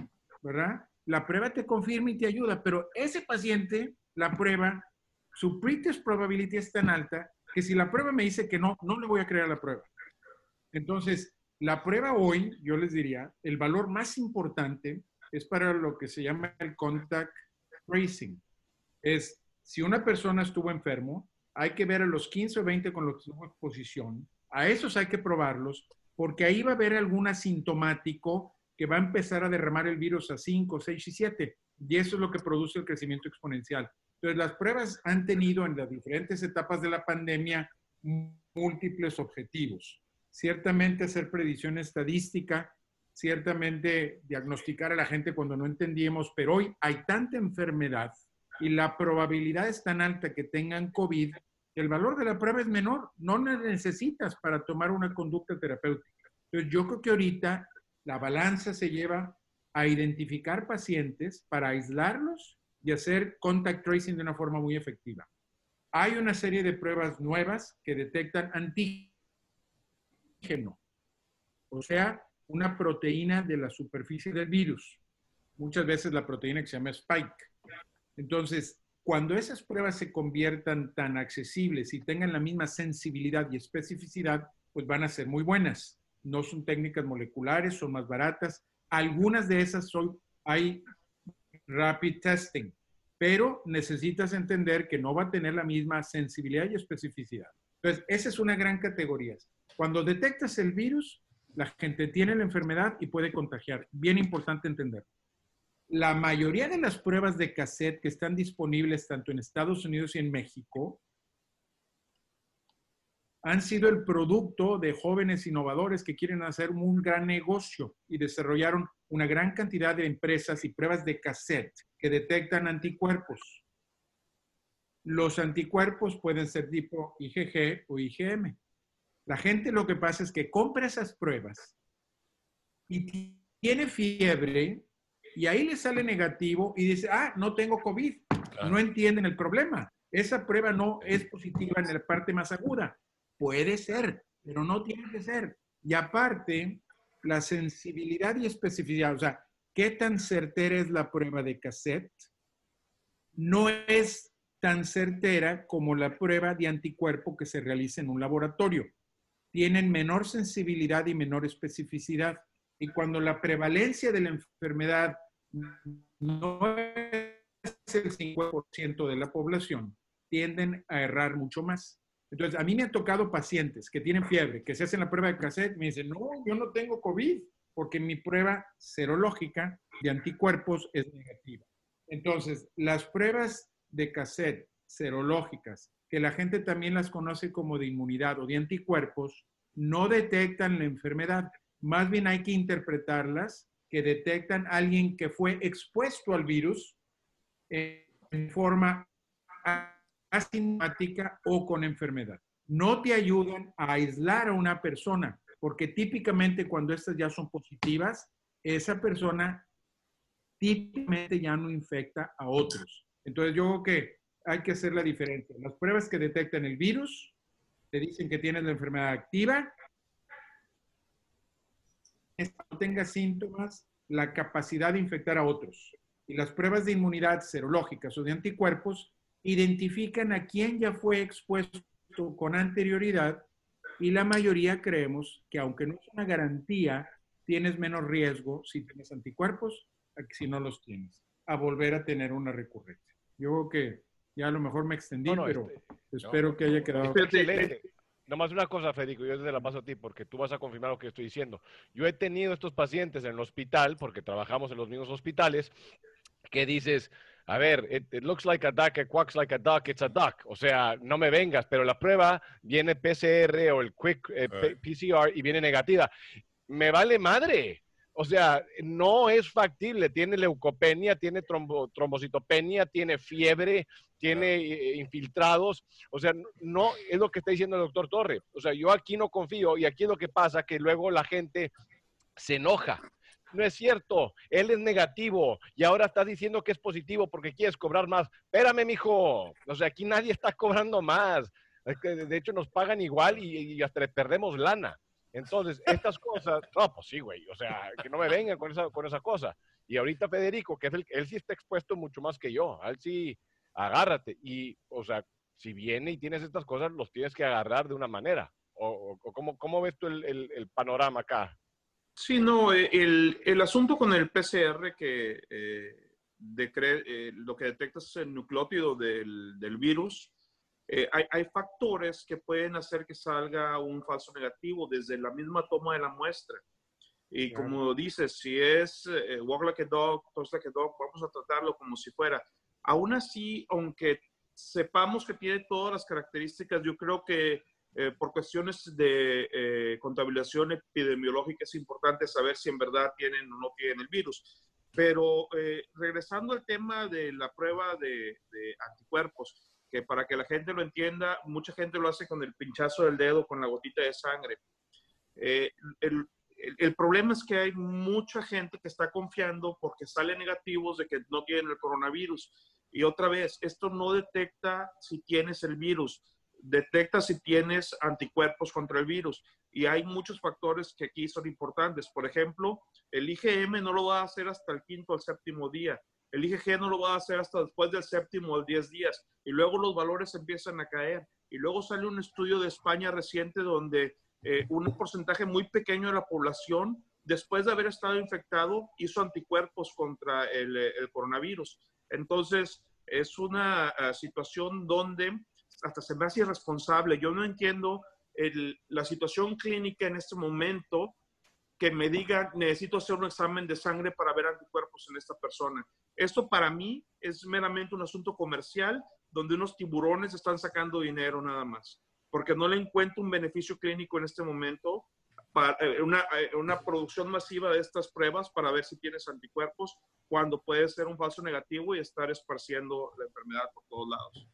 ¿verdad? La prueba te confirma y te ayuda, pero ese paciente, la prueba su pretest probability es tan alta que si la prueba me dice que no, no le voy a creer la prueba. Entonces, la prueba hoy, yo les diría, el valor más importante es para lo que se llama el contact tracing. Es, si una persona estuvo enfermo, hay que ver a los 15 o 20 con los que exposición. A esos hay que probarlos, porque ahí va a haber algún asintomático que va a empezar a derramar el virus a 5, 6 y 7. Y eso es lo que produce el crecimiento exponencial. Entonces, las pruebas han tenido en las diferentes etapas de la pandemia múltiples objetivos. Ciertamente hacer predicción estadística, ciertamente diagnosticar a la gente cuando no entendíamos, pero hoy hay tanta enfermedad y la probabilidad es tan alta que tengan COVID, que el valor de la prueba es menor, no la necesitas para tomar una conducta terapéutica. Entonces yo creo que ahorita la balanza se lleva a identificar pacientes para aislarlos y hacer contact tracing de una forma muy efectiva. Hay una serie de pruebas nuevas que detectan antígeno, o sea, una proteína de la superficie del virus. Muchas veces la proteína que se llama spike. Entonces, cuando esas pruebas se conviertan tan accesibles y tengan la misma sensibilidad y especificidad, pues van a ser muy buenas. No son técnicas moleculares, son más baratas. Algunas de esas son, hay rapid testing, pero necesitas entender que no va a tener la misma sensibilidad y especificidad. Entonces, esa es una gran categoría. Cuando detectas el virus, la gente tiene la enfermedad y puede contagiar. Bien importante entender. La mayoría de las pruebas de cassette que están disponibles tanto en Estados Unidos y en México han sido el producto de jóvenes innovadores que quieren hacer un gran negocio y desarrollaron una gran cantidad de empresas y pruebas de cassette que detectan anticuerpos. Los anticuerpos pueden ser tipo IgG o IgM. La gente lo que pasa es que compra esas pruebas y tiene fiebre y ahí le sale negativo y dice, ah, no tengo COVID. No entienden el problema. Esa prueba no es positiva en la parte más aguda. Puede ser, pero no tiene que ser. Y aparte, la sensibilidad y especificidad, o sea, qué tan certera es la prueba de cassette, no es tan certera como la prueba de anticuerpo que se realiza en un laboratorio. Tienen menor sensibilidad y menor especificidad. Y cuando la prevalencia de la enfermedad no es el 50% de la población, tienden a errar mucho más. Entonces, a mí me han tocado pacientes que tienen fiebre, que se hacen la prueba de cassette, me dicen, no, yo no tengo COVID, porque mi prueba serológica de anticuerpos es negativa. Entonces, las pruebas de cassette serológicas, que la gente también las conoce como de inmunidad o de anticuerpos, no detectan la enfermedad. Más bien hay que interpretarlas que detectan a alguien que fue expuesto al virus en forma asintomática o con enfermedad. No te ayudan a aislar a una persona, porque típicamente cuando estas ya son positivas, esa persona típicamente ya no infecta a otros. Entonces yo creo que hay que hacer la diferencia. Las pruebas que detectan el virus te dicen que tienes la enfermedad activa, no tenga síntomas, la capacidad de infectar a otros. Y las pruebas de inmunidad serológicas o de anticuerpos identifican a quién ya fue expuesto con anterioridad y la mayoría creemos que aunque no es una garantía, tienes menos riesgo si tienes anticuerpos a que si no los tienes, a volver a tener una recurrencia. Yo creo que ya a lo mejor me extendí, pero este, espero que haya quedado. Excelente. Nomás una cosa, Federico, yo desde la paso a ti porque tú vas a confirmar lo que estoy diciendo. Yo he tenido estos pacientes en el hospital, porque trabajamos en los mismos hospitales, que dices, a ver, it, looks like a duck, it quacks like a duck, it's a duck. O sea, no me vengas, pero la prueba viene PCR o el quick eh, PCR y viene negativa. Me vale madre. O sea, no es factible. Tiene leucopenia, tiene trombocitopenia, tiene fiebre, tiene eh, infiltrados. O sea, no es lo que está diciendo el doctor Torre. O sea, yo aquí no confío y aquí es lo que pasa, que luego la gente se enoja. No es cierto, él es negativo y ahora está diciendo que es positivo porque quieres cobrar más. Espérame, mijo. O sea, aquí nadie está cobrando más. De hecho, nos pagan igual y, y hasta le perdemos lana. Entonces, estas cosas, no, pues sí, güey, o sea, que no me vengan con esa, con esa cosa. Y ahorita Federico, que es el, él sí está expuesto mucho más que yo, él sí, agárrate. Y, o sea, si viene y tienes estas cosas, los tienes que agarrar de una manera. ¿O, o cómo, cómo, ves tú el, el, el, panorama acá? Sí, no, eh, el, el asunto con el PCR que eh, eh, lo que detectas es el nucleótido del, del virus, eh, hay, hay, factores que pueden hacer que salga un falso negativo desde la misma toma de la muestra. Y como dices, si es eh, walk like a dog, talk like a dog, vamos a tratarlo como si fuera. Aún así, aunque sepamos que tiene todas las características, yo creo que eh, por cuestiones de eh, contabilización epidemiológica es importante saber si en verdad tienen o no tienen el virus. Pero eh, regresando al tema de la prueba de, anticuerpos, que para que la gente lo entienda, mucha gente lo hace con el pinchazo del dedo, con la gotita de sangre. el, el, problema es que hay mucha gente que está confiando porque sale negativos de que no tienen el coronavirus. Y otra vez, esto no detecta si tienes el virus detecta si tienes anticuerpos contra el virus. Y hay muchos factores que aquí son importantes. Por ejemplo, el IgM no lo va a hacer hasta el quinto o séptimo día. El IgG no lo va a hacer hasta después del séptimo o diez días. Y luego los valores empiezan a caer. Y luego sale un estudio de España reciente donde eh, un porcentaje muy pequeño de la población, después de haber estado infectado, hizo anticuerpos contra el, coronavirus. Entonces, es una uh, situación donde hasta se me hace irresponsable. Yo no entiendo la situación clínica en este momento que me diga necesito hacer un examen de sangre para ver anticuerpos en esta persona. Esto para mí es meramente un asunto comercial donde unos tiburones están sacando dinero nada más, porque no le encuentro un beneficio clínico en este momento para eh, una, eh, una producción masiva de estas pruebas para ver si tienes anticuerpos cuando puede ser un falso negativo y estar esparciendo la enfermedad por todos lados.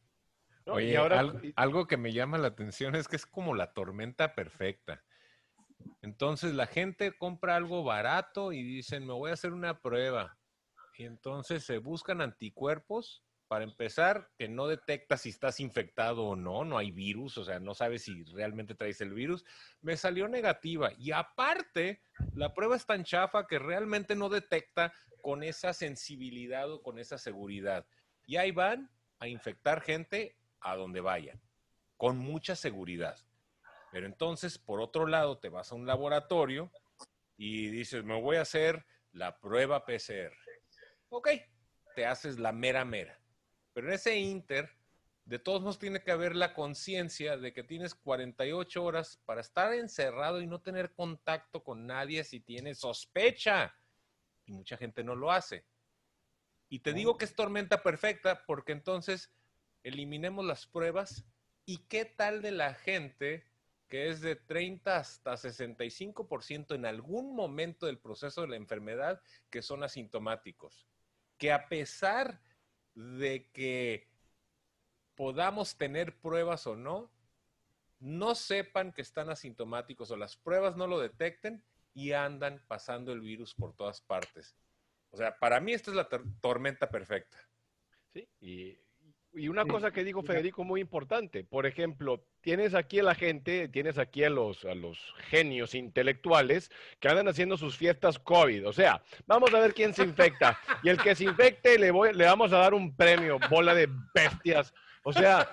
Oye, ahora... algo, que me llama la atención es que es como la tormenta perfecta. Entonces la gente compra algo barato y dicen, me voy a hacer una prueba. Y entonces se buscan anticuerpos para empezar, que no detecta si estás infectado o no, no hay virus, o sea, no sabes si realmente traes el virus. Me salió negativa y aparte, la prueba es tan chafa que realmente no detecta con esa sensibilidad o con esa seguridad. Y ahí van a infectar gente a donde vayan, con mucha seguridad. Pero entonces, por otro lado, te vas a un laboratorio y dices, me voy a hacer la prueba PCR. Ok, te haces la mera mera. Pero en ese inter, de todos modos tiene que haber la conciencia de que tienes 48 horas para estar encerrado y no tener contacto con nadie si tienes sospecha. Y mucha gente no lo hace. Y te digo que es tormenta perfecta porque entonces eliminemos las pruebas y qué tal de la gente que es de 30 hasta 65% en algún momento del proceso de la enfermedad que son asintomáticos, que a pesar de que podamos tener pruebas o no, no sepan que están asintomáticos o las pruebas no lo detecten y andan pasando el virus por todas partes. O sea, para mí esta es la tormenta perfecta. Sí, y y una cosa que digo, Federico, muy importante. Por ejemplo, tienes aquí a la gente, tienes aquí a los, a los genios intelectuales que andan haciendo sus fiestas COVID. O sea, vamos a ver quién se infecta. Y el que se infecte le, voy, le vamos a dar un premio, bola de bestias. O sea,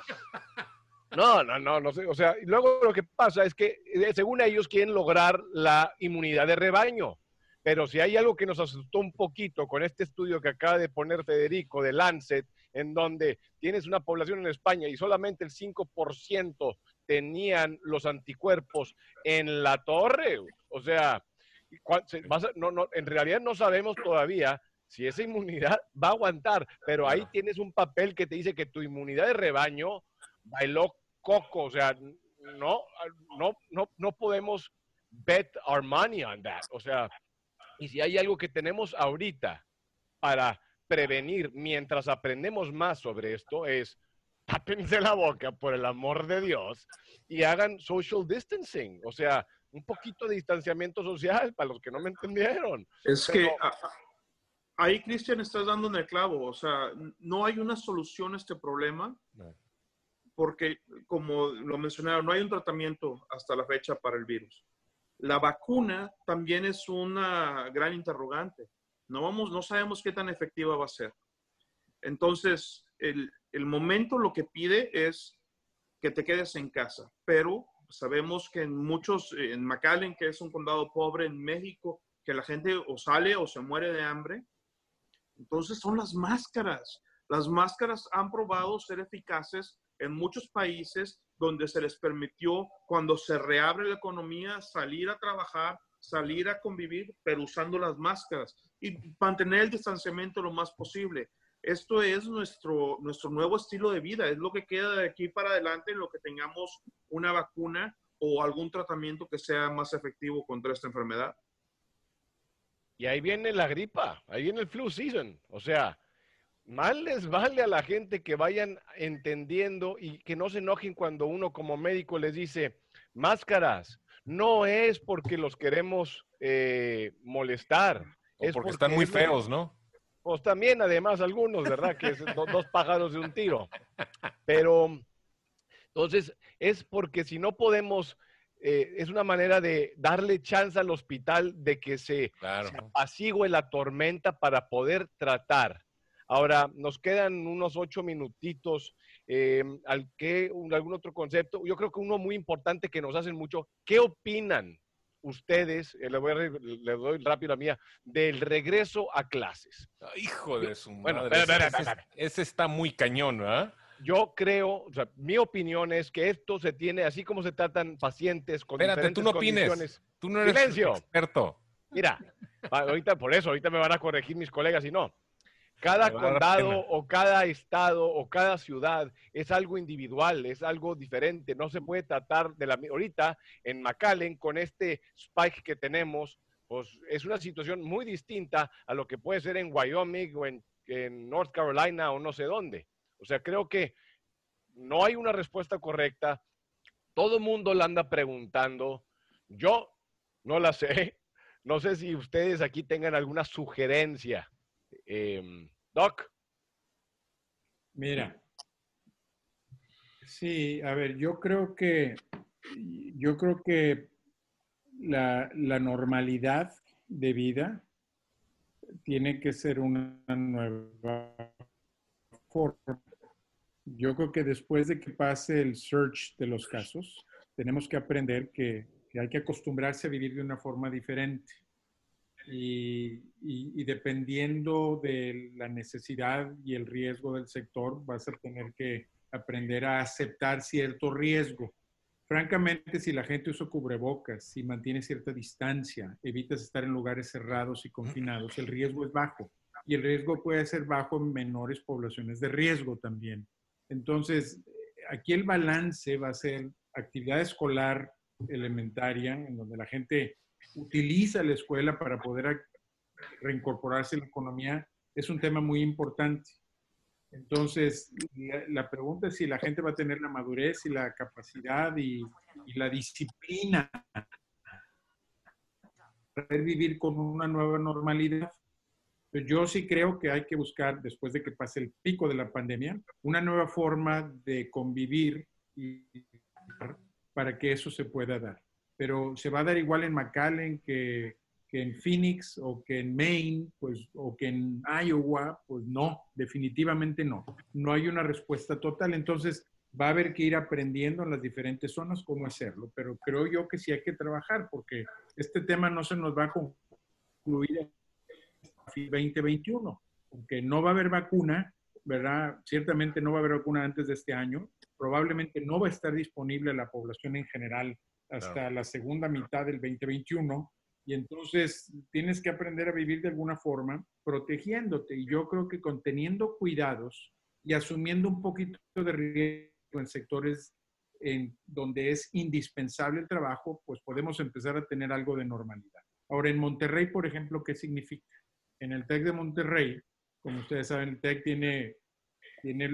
no, no, no, no sé. O sea, y luego lo que pasa es que, eh, según ellos, quieren lograr la inmunidad de rebaño. Pero si hay algo que nos asustó un poquito con este estudio que acaba de poner Federico de Lancet, en donde tienes una población en España y solamente el 5% tenían los anticuerpos en la torre. O sea, en realidad no sabemos todavía si esa inmunidad va a aguantar, pero ahí tienes un papel que te dice que tu inmunidad de rebaño bailó coco, o sea, no, no, no, no podemos bet our money on that. O sea, y si hay algo que tenemos ahorita para prevenir mientras aprendemos más sobre esto es tápense la boca por el amor de Dios y hagan social distancing, o sea, un poquito de distanciamiento social para los que no me entendieron. Es que ahí, Cristian, estás dando en el clavo, o sea, no hay una solución a este problema. Porque, como lo mencionaron, no hay un tratamiento hasta la fecha para el virus. La vacuna también es una gran interrogante. No, vamos, no sabemos qué tan efectiva va a ser. Entonces, el, el momento lo que pide es que te quedes en casa, pero sabemos que en muchos, en McAllen, que es un condado pobre en México, que la gente o sale o se muere de hambre. Entonces son las máscaras. Las máscaras han probado ser eficaces en muchos países donde se les permitió, cuando se reabre la economía, salir a trabajar, salir a convivir, pero usando las máscaras y mantener el distanciamiento lo más posible. esto es nuestro, nuestro nuevo estilo de vida, es lo que queda de aquí para adelante en lo que tengamos una vacuna o algún tratamiento que sea más efectivo contra esta enfermedad. Y ahí viene la gripa, ahí viene el flu season. O sea, mal les vale a la gente que vayan entendiendo y que no se enojen cuando uno como médico les dice, máscaras, no es porque los queremos eh, molestar. es porque, están muy feos, ¿no? Pues también, además, algunos, ¿verdad? Que es dos pájaros de un tiro. Pero, entonces, es porque si no podemos eh, es una manera de darle chance al hospital de que se, apacigüe la tormenta para poder tratar. Ahora, nos quedan unos ocho minutitos. Eh, al que, ¿Algún otro concepto? Yo creo que uno muy importante que nos hacen mucho. ¿Qué opinan ustedes, eh, le, voy a, doy rápido a mía, del regreso a clases? hijo de su madre. ese, está muy cañón, ¿verdad? yo creo, o sea, mi opinión es que esto se tiene, así como se tratan pacientes con Espérate, tú no opines. Tú no eres Silencio. experto. Mira, ahorita por eso, ahorita me van a corregir mis colegas y no. Cada condado o cada estado o cada ciudad es algo individual, es algo diferente. No se puede tratar de la... Ahorita en McAllen, con este spike que tenemos, pues es una situación muy distinta a lo que puede ser en Wyoming o en, en North Carolina o no sé dónde. O sea, creo que no hay una respuesta correcta. Todo el mundo la anda preguntando. Yo no la sé. No sé si ustedes aquí tengan alguna sugerencia. Em, Doc. Mira. Sí, a ver, yo creo que yo creo que la, la normalidad de vida tiene que ser una nueva forma yo creo que después de que pase el search de los casos, tenemos que aprender que, hay que acostumbrarse a vivir de una forma diferente. Y, y, dependiendo de la necesidad y el riesgo del sector, vas a tener que aprender a aceptar cierto riesgo. Francamente, si la gente usa cubrebocas, si mantiene cierta distancia, evitas estar en lugares cerrados y confinados, el riesgo es bajo. Y el riesgo puede ser bajo en menores poblaciones de riesgo también. Entonces, aquí el balance va a ser actividad escolar elementaria, en donde la gente utiliza la escuela para poder reincorporarse a la economía, es un tema muy importante. Entonces, la, pregunta es si la gente va a tener la madurez y la capacidad y, la disciplina para vivir con una nueva normalidad. Yo sí creo que hay que buscar, después de que pase el pico de la pandemia, una nueva forma de convivir para que eso se pueda dar. Pero se va a dar igual en McAllen que, que en Phoenix o que en Maine, pues, o que en Iowa, pues no, definitivamente no. No hay una respuesta total. Entonces, va a haber que ir aprendiendo en las diferentes zonas cómo hacerlo. Pero creo yo que sí hay que trabajar porque este tema no se nos va a concluir 2021, aunque no va a haber vacuna, ¿verdad? Ciertamente no va a haber vacuna antes de este año, probablemente no va a estar disponible a la población en general hasta la segunda mitad del 2021. Y entonces tienes que aprender a vivir de alguna forma protegiéndote. Y yo creo que conteniendo cuidados y asumiendo un poquito de riesgo en sectores en donde es indispensable el trabajo, pues podemos empezar a tener algo de normalidad. Ahora, en Monterrey, por ejemplo, ¿qué significa? en el TEC de Monterrey, como ustedes saben, el TEC tiene, tiene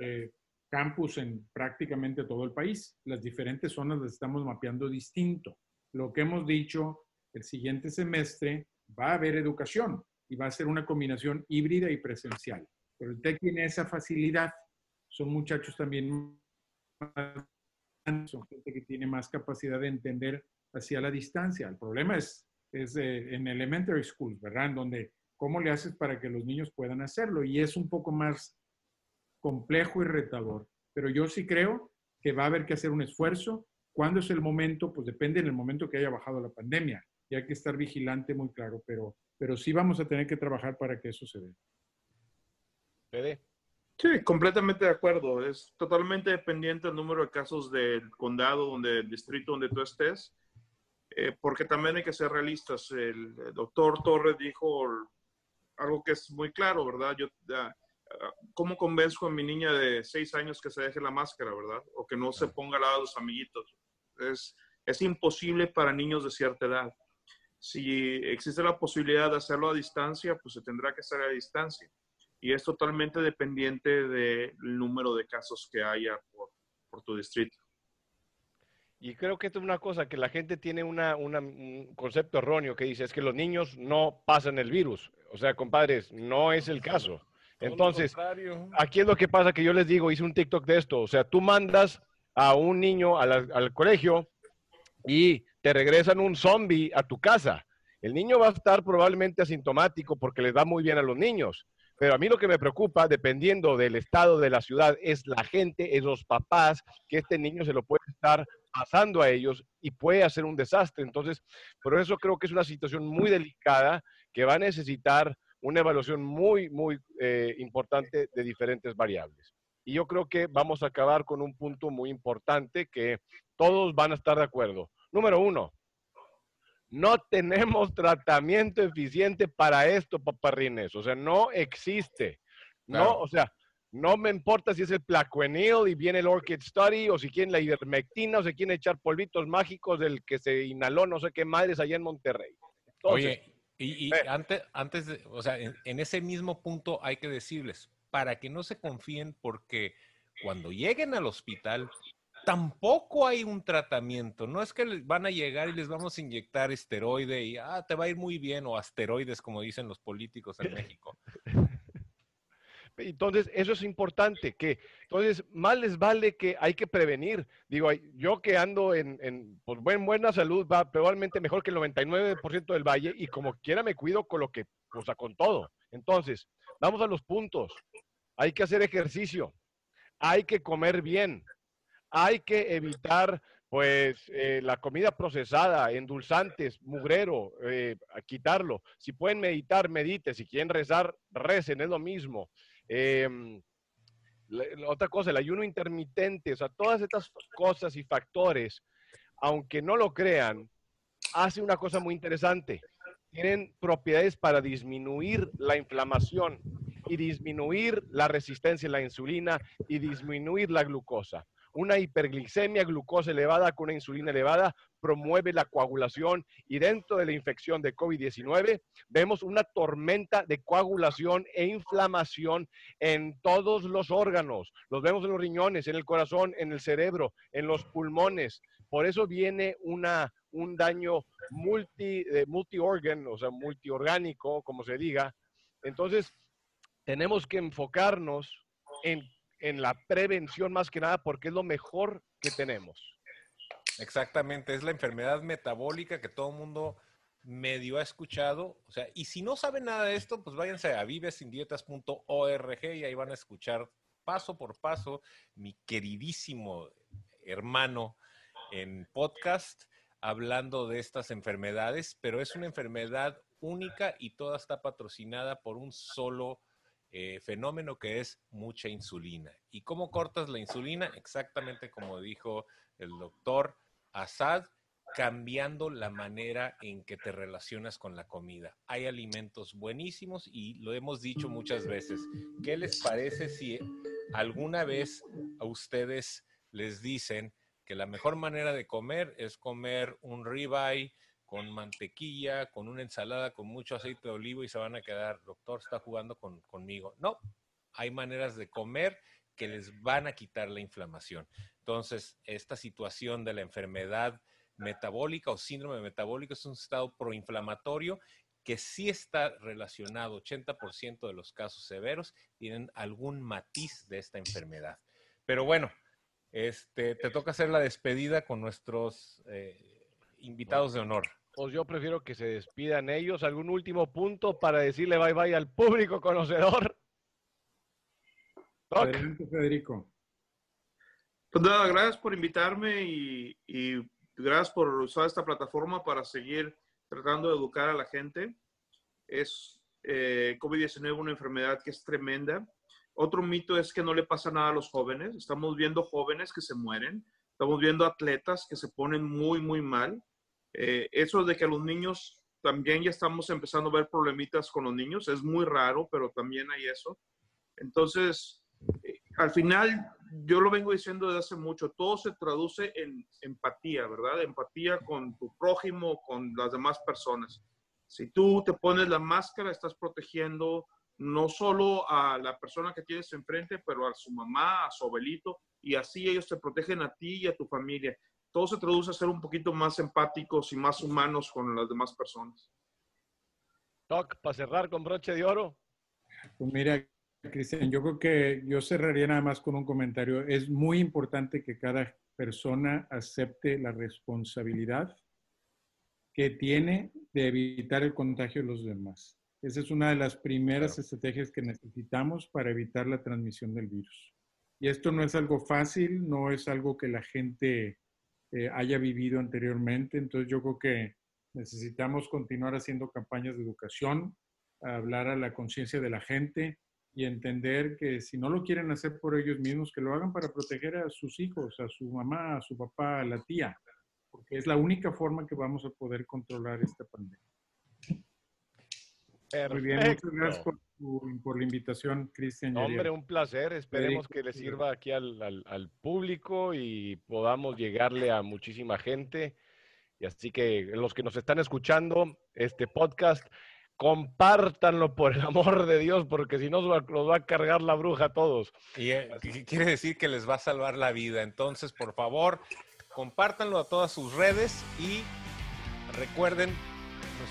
eh, campus en prácticamente todo el país. Las diferentes zonas las estamos mapeando distinto. Lo que hemos dicho, el siguiente semestre va a haber educación y va a ser una combinación híbrida y presencial. Pero el TEC tiene esa facilidad. Son muchachos también son gente que tiene más capacidad de entender hacia la distancia. El problema es es en elementary schools, ¿verdad? En donde, ¿cómo le haces para que los niños puedan hacerlo? Y es un poco más complejo y retador. Pero yo sí creo que va a haber que hacer un esfuerzo. ¿Cuándo es el momento? Pues depende en el momento que haya bajado la pandemia. Y hay que estar vigilante muy claro, pero, pero sí vamos a tener que trabajar para que eso se dé. Sí, completamente de acuerdo. Es totalmente dependiente del número de casos del condado, donde, el distrito donde tú estés. Eh, porque también hay que ser realistas. El, doctor Torres dijo algo que es muy claro, ¿verdad? Yo, ¿cómo convenzco a mi niña de seis años que se deje la máscara, verdad? O que no se ponga al lado de los amiguitos. Es, es imposible para niños de cierta edad. Si existe la posibilidad de hacerlo a distancia, pues se tendrá que hacer a distancia. Y es totalmente dependiente del número de casos que haya por, por tu distrito. Y creo que esto es una cosa que la gente tiene una, un concepto erróneo que dice es que los niños no pasan el virus. O sea, compadres, no es el caso. Entonces, aquí es lo que pasa que yo les digo, hice un TikTok de esto. O sea, tú mandas a un niño al, al colegio y te regresan un zombie a tu casa. El niño va a estar probablemente asintomático porque les va muy bien a los niños. Pero a mí lo que me preocupa, dependiendo del estado de la ciudad, es la gente, es los papás, que este niño se lo puede estar pasando a ellos y puede hacer un desastre. Entonces, por eso creo que es una situación muy delicada que va a necesitar una evaluación muy, muy eh, importante de diferentes variables. Y yo creo que vamos a acabar con un punto muy importante que todos van a estar de acuerdo. Número uno, no tenemos tratamiento eficiente para esto, paparrines. O sea, no existe. No, o sea, no me importa si es el plaquenil y viene el Orchid Study o si quieren la ivermectina o si quieren echar polvitos mágicos del que se inhaló no sé qué madres allá en Monterrey. Oye, y, antes, antes de, o sea, en, ese mismo punto hay que decirles, para que no se confíen porque cuando lleguen al hospital tampoco hay un tratamiento. No es que van a llegar y les vamos a inyectar esteroide y ah, te va a ir muy bien o asteroides, como dicen los políticos en México. Entonces, eso es importante, que entonces más les vale que hay que prevenir. Digo, yo que ando en, en pues, buena salud, va probablemente mejor que el 99% del valle y como quiera me cuido con lo que, o sea, con todo. Entonces, vamos a los puntos. Hay que hacer ejercicio, hay que comer bien, hay que evitar pues eh, la comida procesada, endulzantes, mugrero, eh, quitarlo. Si pueden meditar, medite. Si quieren rezar, recen, es lo mismo. Em, otra cosa, el ayuno intermitente, o sea, todas estas cosas y factores, aunque no lo crean, hace una cosa muy interesante. Tienen propiedades para disminuir la inflamación y disminuir la resistencia a la insulina y disminuir la glucosa. Una hiperglicemia, glucosa elevada con una insulina elevada promueve la coagulación y dentro de la infección de COVID-19 vemos una tormenta de coagulación e inflamación en todos los órganos. Los vemos en los riñones, en el corazón, en el cerebro, en los pulmones. Por eso viene una, un daño multi, eh, multi-organ, o sea, multiorgánico, como se diga. Entonces, tenemos que enfocarnos en en la prevención más que nada porque es lo mejor que tenemos. Exactamente, es la enfermedad metabólica que todo el mundo medio ha escuchado. O sea, y si no saben nada de esto, pues váyanse a vivesindietas.org y ahí van a escuchar paso por paso mi queridísimo hermano en podcast hablando de estas enfermedades, pero es una enfermedad única y toda está patrocinada por un solo eh, fenómeno que es mucha insulina. ¿Y cómo cortas la insulina? Exactamente como dijo el doctor Assad, cambiando la manera en que te relacionas con la comida. Hay alimentos buenísimos y lo hemos dicho muchas veces. ¿Qué les parece si alguna vez a ustedes les dicen que la mejor manera de comer es comer un ribeye con mantequilla, con una ensalada, con mucho aceite de olivo y se van a quedar, doctor, está jugando conmigo. No, hay maneras de comer que les van a quitar la inflamación. Entonces, esta situación de la enfermedad metabólica o síndrome metabólico es un estado proinflamatorio que sí está relacionado, 80% de los casos severos tienen algún matiz de esta enfermedad. Pero bueno, este, te toca hacer la despedida con nuestros eh, invitados de honor pues yo prefiero que se despidan ellos. ¿Algún último punto para decirle bye bye al público conocedor? Adelante, Federico. Pues nada, gracias por invitarme y, gracias por usar esta plataforma para seguir tratando de educar a la gente. Es eh, COVID-19 una enfermedad que es tremenda. Otro mito es que no le pasa nada a los jóvenes. Estamos viendo jóvenes que se mueren. Estamos viendo atletas que se ponen muy, muy mal. Eh, eso de que los niños también ya estamos empezando a ver problemitas con los niños, es muy raro, pero también hay eso. Entonces, eh, al final, yo lo vengo diciendo desde hace mucho, todo se traduce en empatía, ¿verdad? Empatía con tu prójimo, con las demás personas. Si tú te pones la máscara, estás protegiendo no solo a la persona que tienes enfrente, pero a su mamá, a su abuelito, y así ellos te protegen a ti y a tu familia. Todo se traduce a ser un poquito más empáticos y más humanos con las demás personas. Doc, para cerrar con broche de oro. Pues mira, Cristian, yo creo que yo cerraría nada más con un comentario. Es muy importante que cada persona acepte la responsabilidad que tiene de evitar el contagio de los demás. Esa es una de las primeras estrategias que necesitamos para evitar la transmisión del virus. Y esto no es algo fácil, no es algo que la gente eh, haya vivido anteriormente. Entonces yo creo que necesitamos continuar haciendo campañas de educación, hablar a la conciencia de la gente y entender que si no lo quieren hacer por ellos mismos, que lo hagan para proteger a sus hijos, a su mamá, a su papá, a la tía, porque es la única forma que vamos a poder controlar esta pandemia. Perfecto. Muy bien, muchas gracias por, por la invitación, Cristian. Hombre, un placer. Esperemos que le sirva aquí al, al, al, público y podamos llegarle a muchísima gente. Y así que los que nos están escuchando, este podcast, compártanlo por el amor de Dios, porque si no los va a cargar la bruja a todos. Y eh, quiere decir que les va a salvar la vida. Entonces, por favor, compártanlo a todas sus redes y recuerden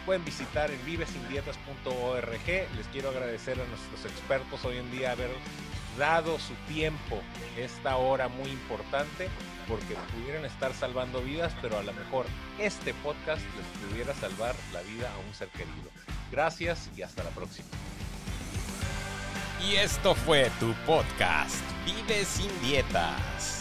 pueden visitar en vivesindietas.org. Les quiero agradecer a nuestros expertos hoy en día haber dado su tiempo esta hora muy importante porque pudieran estar salvando vidas, pero a lo mejor este podcast les pudiera salvar la vida a un ser querido. Gracias y hasta la próxima. Y esto fue tu podcast, Vive sin dietas.